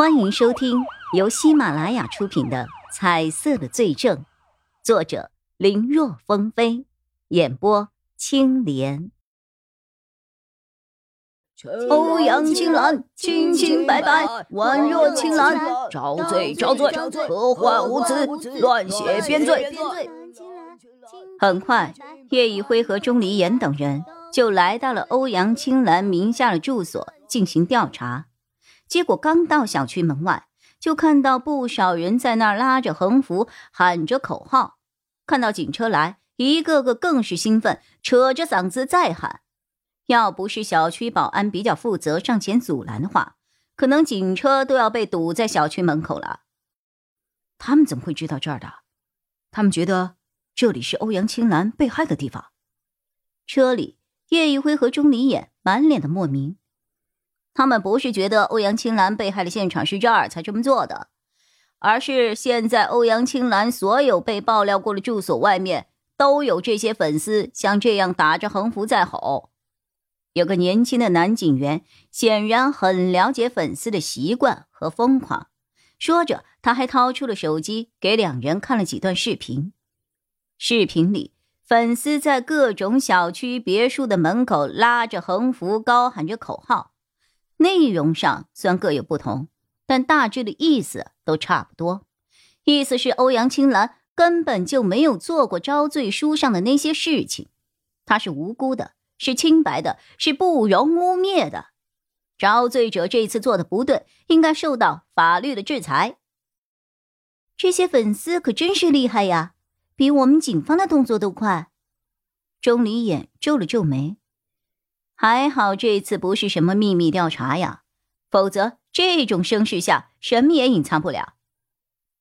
欢迎收听由喜马拉雅出品的《彩色的罪证》，作者林若风飞，演播青莲。欧阳青兰，清清白白，宛若青兰，招罪招罪，何患无辞？乱写编罪。很快，叶一辉和钟离言等人就来到了欧阳青兰名下的住所进行调查。结果刚到小区门外，就看到不少人在那儿拉着横幅，喊着口号。看到警车来，一个个更是兴奋，扯着嗓子在喊。要不是小区保安比较负责，上前阻拦的话，可能警车都要被堵在小区门口了。他们怎么会知道这儿的？他们觉得这里是欧阳青兰被害的地方。车里，叶一辉和钟离眼满脸的莫名。他们不是觉得欧阳青兰被害的现场是这儿才这么做的，而是现在欧阳青兰所有被爆料过的住所外面都有这些粉丝像这样打着横幅在吼。有个年轻的男警员显然很了解粉丝的习惯和疯狂，说着他还掏出了手机给两人看了几段视频。视频里，粉丝在各种小区别墅的门口拉着横幅，高喊着口号。内容上虽然各有不同，但大致的意思都差不多。意思是欧阳青兰根本就没有做过招罪书上的那些事情，她是无辜的，是清白的，是不容污蔑的。招罪者这次做的不对，应该受到法律的制裁。这些粉丝可真是厉害呀，比我们警方的动作都快。钟离眼皱了皱眉。还好这次不是什么秘密调查呀，否则这种声势下什么也隐藏不了。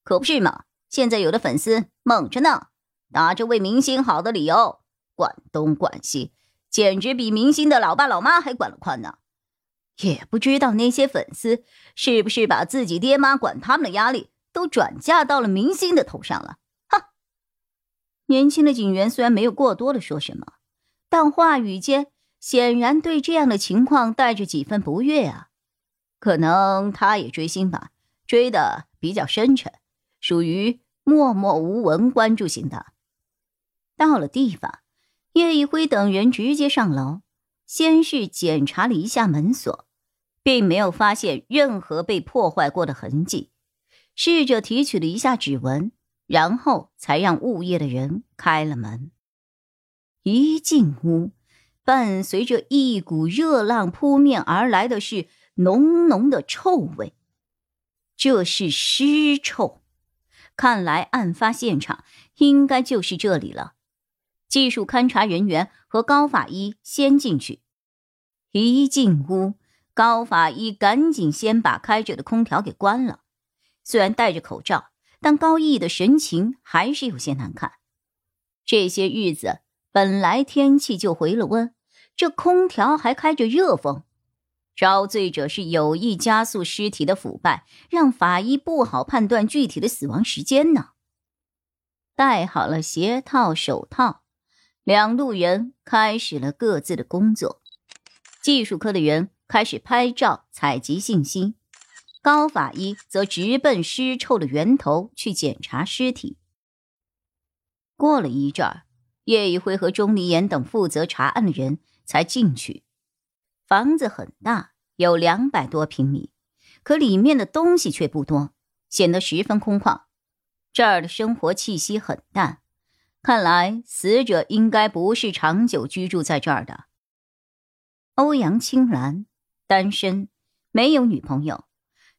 可不是嘛？现在有的粉丝猛着呢，拿着为明星好的理由，管东管西，简直比明星的老爸老妈还管得宽呢。也不知道那些粉丝是不是把自己爹妈管他们的压力都转嫁到了明星的头上了。哼！年轻的警员虽然没有过多的说什么，但话语间。显然对这样的情况带着几分不悦啊，可能他也追星吧，追的比较深沉，属于默默无闻关注型的。到了地方，叶一辉等人直接上楼，先是检查了一下门锁，并没有发现任何被破坏过的痕迹，试着提取了一下指纹，然后才让物业的人开了门。一进屋。伴随着一股热浪扑面而来的是浓浓的臭味，这是尸臭。看来案发现场应该就是这里了。技术勘查人员和高法医先进去。一进屋，高法医赶紧先把开着的空调给关了。虽然戴着口罩，但高毅的神情还是有些难看。这些日子本来天气就回了温。这空调还开着热风，招罪者是有意加速尸体的腐败，让法医不好判断具体的死亡时间呢。戴好了鞋套、手套，两路人开始了各自的工作。技术科的人开始拍照、采集信息，高法医则直奔尸臭的源头去检查尸体。过了一阵儿，叶一辉和钟离言等负责查案的人。才进去，房子很大，有两百多平米，可里面的东西却不多，显得十分空旷。这儿的生活气息很淡，看来死者应该不是长久居住在这儿的。欧阳青兰，单身，没有女朋友，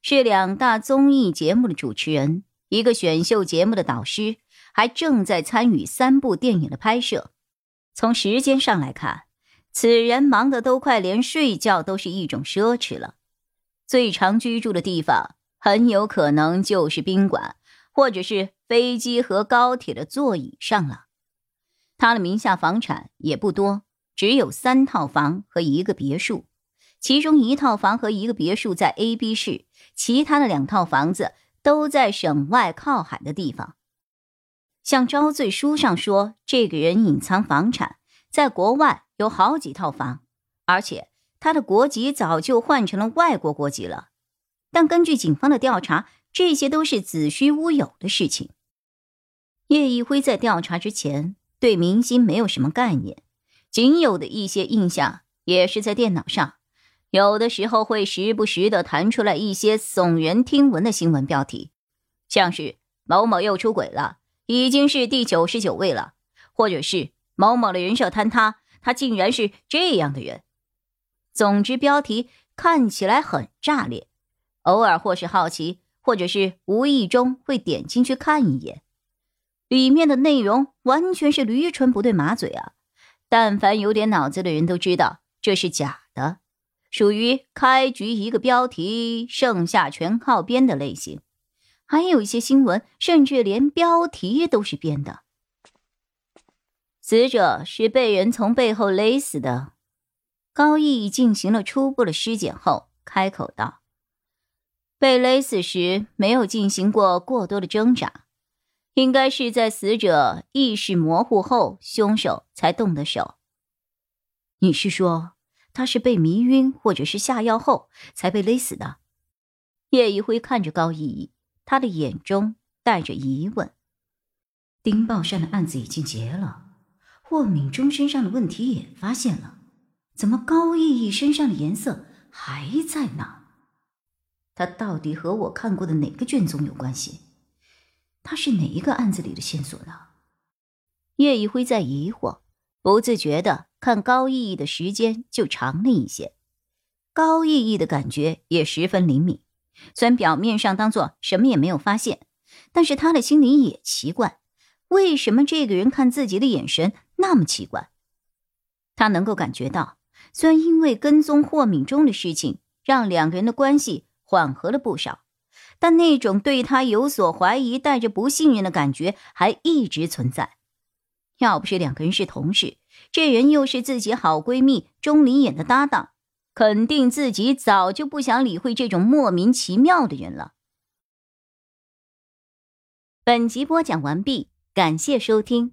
是两大综艺节目的主持人，一个选秀节目的导师，还正在参与三部电影的拍摄。从时间上来看。此人忙得都快连睡觉都是一种奢侈了，最常居住的地方很有可能就是宾馆，或者是飞机和高铁的座椅上了。他的名下房产也不多，只有三套房和一个别墅，其中一套房和一个别墅在 A、B 市，其他的两套房子都在省外靠海的地方。像招罪书上说，这个人隐藏房产，在国外。有好几套房，而且他的国籍早就换成了外国国籍了。但根据警方的调查，这些都是子虚乌有的事情。叶一辉在调查之前对明星没有什么概念，仅有的一些印象也是在电脑上，有的时候会时不时的弹出来一些耸人听闻的新闻标题，像是某某又出轨了，已经是第九十九位了，或者是某某的人设坍塌，他竟然是这样的人。总之，标题看起来很炸裂，偶尔或是好奇，或者是无意中会点进去看一眼。里面的内容完全是驴唇不对马嘴啊！但凡有点脑子的人都知道这是假的，属于开局一个标题，剩下全靠编的类型。还有一些新闻甚至连标题都是编的。死者是被人从背后勒死的。高毅进行了初步的尸检后，开口道：“被勒死时没有进行过过多的挣扎。”应该是在死者意识模糊后，凶手才动的手。你是说他是被迷晕或者是下药后才被勒死的？叶一辉看着高逸逸，他的眼中带着疑问。丁宝善的案子已经结了，霍敏忠身上的问题也发现了，怎么高逸逸身上的颜色还在呢？他到底和我看过的哪个卷宗有关系？他是哪一个案子里的线索呢？叶一辉在疑惑，不自觉的看高逸逸的时间就长了一些。高逸逸的感觉也十分灵敏，虽然表面上当做什么也没有发现，但是他的心里也奇怪，为什么这个人看自己的眼神那么奇怪？他能够感觉到，虽然因为跟踪霍敏忠的事情，让两个人的关系缓和了不少。但那种对他有所怀疑、带着不信任的感觉还一直存在。要不是两个人是同事，这人又是自己好闺蜜钟离眼的搭档，肯定自己早就不想理会这种莫名其妙的人了。本集播讲完毕，感谢收听，